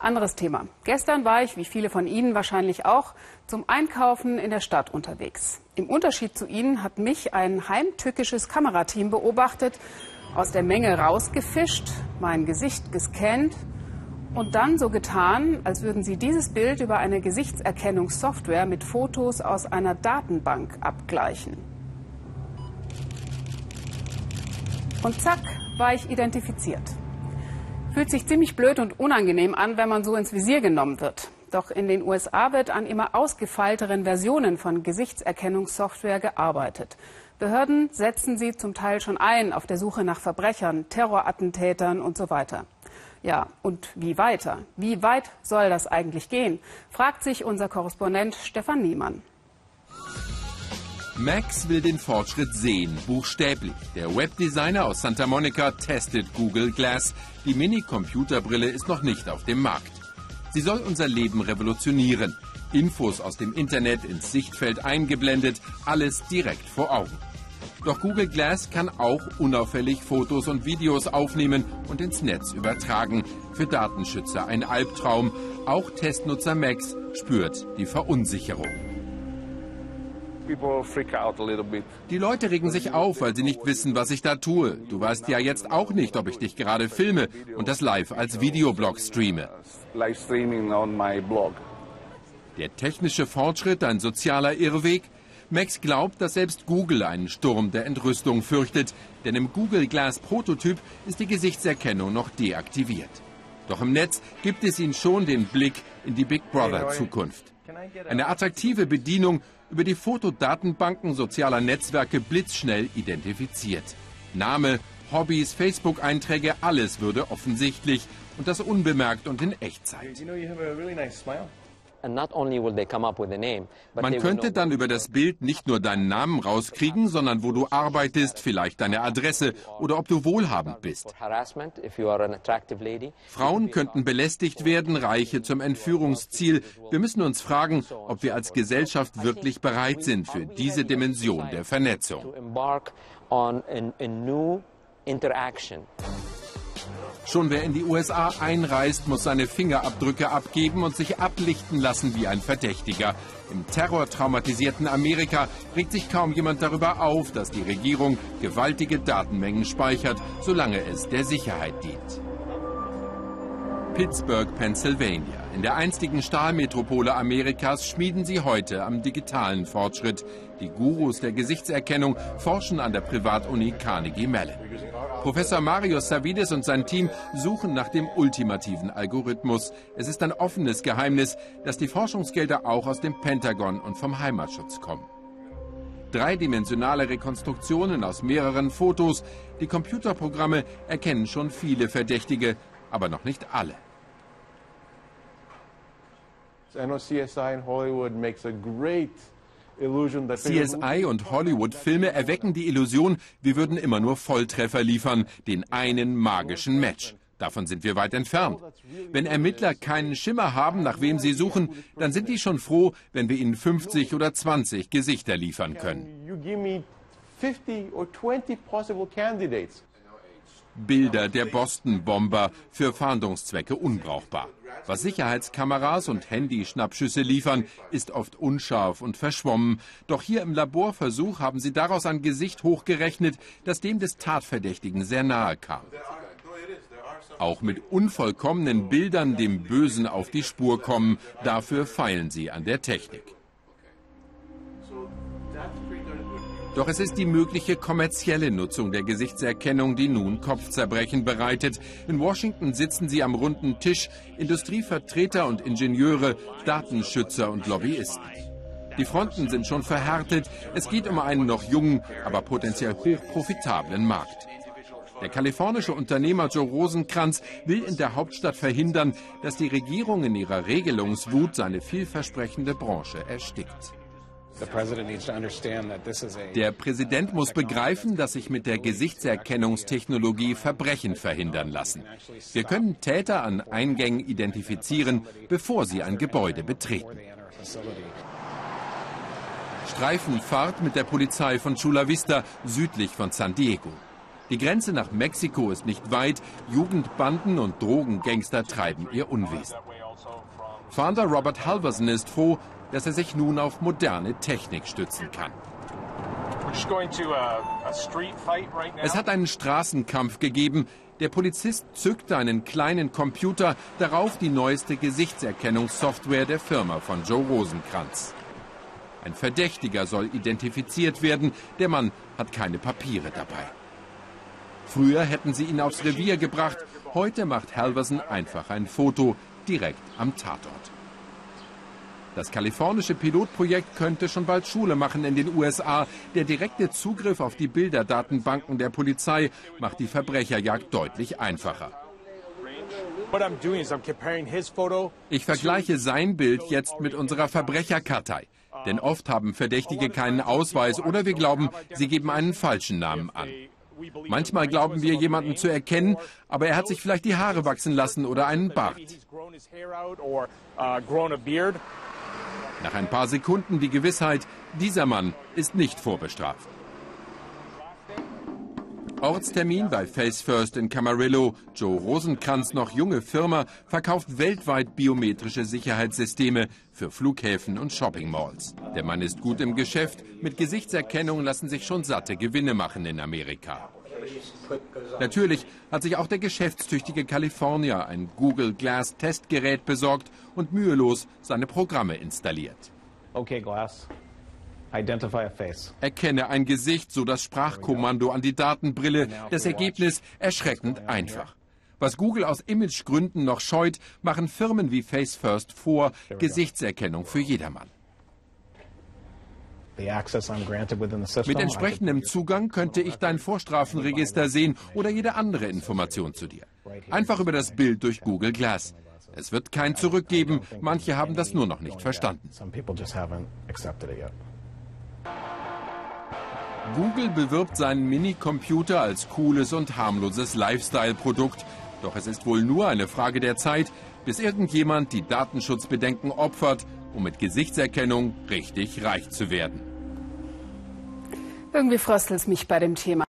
Anderes Thema. Gestern war ich, wie viele von Ihnen wahrscheinlich auch, zum Einkaufen in der Stadt unterwegs. Im Unterschied zu Ihnen hat mich ein heimtückisches Kamerateam beobachtet, aus der Menge rausgefischt, mein Gesicht gescannt und dann so getan, als würden sie dieses Bild über eine Gesichtserkennungssoftware mit Fotos aus einer Datenbank abgleichen. Und zack, war ich identifiziert. Fühlt sich ziemlich blöd und unangenehm an, wenn man so ins Visier genommen wird. Doch in den USA wird an immer ausgefeilteren Versionen von Gesichtserkennungssoftware gearbeitet. Behörden setzen sie zum Teil schon ein auf der Suche nach Verbrechern, Terrorattentätern und so weiter. Ja, und wie weiter? Wie weit soll das eigentlich gehen? fragt sich unser Korrespondent Stefan Niemann. Max will den Fortschritt sehen, buchstäblich. Der Webdesigner aus Santa Monica testet Google Glass. Die Mini-Computerbrille ist noch nicht auf dem Markt. Sie soll unser Leben revolutionieren. Infos aus dem Internet ins Sichtfeld eingeblendet, alles direkt vor Augen. Doch Google Glass kann auch unauffällig Fotos und Videos aufnehmen und ins Netz übertragen. Für Datenschützer ein Albtraum. Auch Testnutzer Max spürt die Verunsicherung. Die Leute regen sich auf, weil sie nicht wissen, was ich da tue. Du weißt ja jetzt auch nicht, ob ich dich gerade filme und das live als Videoblog streame. Der technische Fortschritt, ein sozialer Irrweg? Max glaubt, dass selbst Google einen Sturm der Entrüstung fürchtet, denn im Google Glass Prototyp ist die Gesichtserkennung noch deaktiviert. Doch im Netz gibt es ihn schon den Blick in die Big Brother Zukunft. Eine attraktive Bedienung über die Fotodatenbanken sozialer Netzwerke blitzschnell identifiziert. Name, Hobbys, Facebook-Einträge, alles würde offensichtlich und das unbemerkt und in Echtzeit. Man könnte dann über das Bild nicht nur deinen Namen rauskriegen, sondern wo du arbeitest, vielleicht deine Adresse oder ob du wohlhabend bist. Frauen könnten belästigt werden, Reiche zum Entführungsziel. Wir müssen uns fragen, ob wir als Gesellschaft wirklich bereit sind für diese Dimension der Vernetzung. Schon wer in die USA einreist, muss seine Fingerabdrücke abgeben und sich ablichten lassen wie ein Verdächtiger. Im terrortraumatisierten Amerika regt sich kaum jemand darüber auf, dass die Regierung gewaltige Datenmengen speichert, solange es der Sicherheit dient. Pittsburgh, Pennsylvania. In der einstigen Stahlmetropole Amerikas schmieden sie heute am digitalen Fortschritt. Die Gurus der Gesichtserkennung forschen an der Privatuni Carnegie Mellon. Professor Marius Savides und sein Team suchen nach dem ultimativen Algorithmus. Es ist ein offenes Geheimnis, dass die Forschungsgelder auch aus dem Pentagon und vom Heimatschutz kommen. Dreidimensionale Rekonstruktionen aus mehreren Fotos. Die Computerprogramme erkennen schon viele Verdächtige, aber noch nicht alle. CSI in Hollywood makes a great CSI und Hollywood-Filme erwecken die Illusion, wir würden immer nur Volltreffer liefern, den einen magischen Match. Davon sind wir weit entfernt. Wenn Ermittler keinen Schimmer haben, nach wem sie suchen, dann sind die schon froh, wenn wir ihnen 50 oder 20 Gesichter liefern können. Bilder der Boston-Bomber für Fahndungszwecke unbrauchbar. Was Sicherheitskameras und Handyschnappschüsse liefern, ist oft unscharf und verschwommen. Doch hier im Laborversuch haben sie daraus ein Gesicht hochgerechnet, das dem des Tatverdächtigen sehr nahe kam. Auch mit unvollkommenen Bildern dem Bösen auf die Spur kommen, dafür feilen sie an der Technik. Doch es ist die mögliche kommerzielle Nutzung der Gesichtserkennung, die nun Kopfzerbrechen bereitet. In Washington sitzen sie am runden Tisch, Industrievertreter und Ingenieure, Datenschützer und Lobbyisten. Die Fronten sind schon verhärtet. Es geht um einen noch jungen, aber potenziell hochprofitablen Markt. Der kalifornische Unternehmer Joe Rosenkranz will in der Hauptstadt verhindern, dass die Regierung in ihrer Regelungswut seine vielversprechende Branche erstickt. Der Präsident muss begreifen, dass sich mit der Gesichtserkennungstechnologie Verbrechen verhindern lassen. Wir können Täter an Eingängen identifizieren, bevor sie ein Gebäude betreten. Streifenfahrt mit der Polizei von Chula Vista südlich von San Diego. Die Grenze nach Mexiko ist nicht weit. Jugendbanden und Drogengangster treiben ihr Unwesen. Fahnder Robert Halverson ist froh, dass er sich nun auf moderne Technik stützen kann. Es hat einen Straßenkampf gegeben. Der Polizist zückte einen kleinen Computer, darauf die neueste Gesichtserkennungssoftware der Firma von Joe Rosenkranz. Ein Verdächtiger soll identifiziert werden. Der Mann hat keine Papiere dabei. Früher hätten sie ihn aufs Revier gebracht. Heute macht Halverson einfach ein Foto direkt am Tatort. Das kalifornische Pilotprojekt könnte schon bald Schule machen in den USA. Der direkte Zugriff auf die Bilderdatenbanken der Polizei macht die Verbrecherjagd deutlich einfacher. Ich vergleiche sein Bild jetzt mit unserer Verbrecherkartei. Denn oft haben Verdächtige keinen Ausweis oder wir glauben, sie geben einen falschen Namen an. Manchmal glauben wir, jemanden zu erkennen, aber er hat sich vielleicht die Haare wachsen lassen oder einen Bart. Nach ein paar Sekunden die Gewissheit, dieser Mann ist nicht vorbestraft. Ortstermin bei Face First in Camarillo. Joe Rosenkranz, noch junge Firma, verkauft weltweit biometrische Sicherheitssysteme für Flughäfen und Shoppingmalls. Der Mann ist gut im Geschäft. Mit Gesichtserkennung lassen sich schon satte Gewinne machen in Amerika. Natürlich hat sich auch der geschäftstüchtige Kalifornier ein Google Glass Testgerät besorgt und mühelos seine Programme installiert. Okay, Glass. Identify a face. Erkenne ein Gesicht, so das Sprachkommando an die Datenbrille. Das Ergebnis erschreckend einfach. Was Google aus Imagegründen noch scheut, machen Firmen wie Face First vor, Gesichtserkennung für jedermann. Mit entsprechendem Zugang könnte ich dein Vorstrafenregister sehen oder jede andere Information zu dir. Einfach über das Bild durch Google Glass. Es wird kein Zurück geben. Manche haben das nur noch nicht verstanden. Google bewirbt seinen Minicomputer als cooles und harmloses Lifestyle-Produkt. Doch es ist wohl nur eine Frage der Zeit, bis irgendjemand die Datenschutzbedenken opfert, um mit Gesichtserkennung richtig reich zu werden. Irgendwie fröstelt es mich bei dem Thema.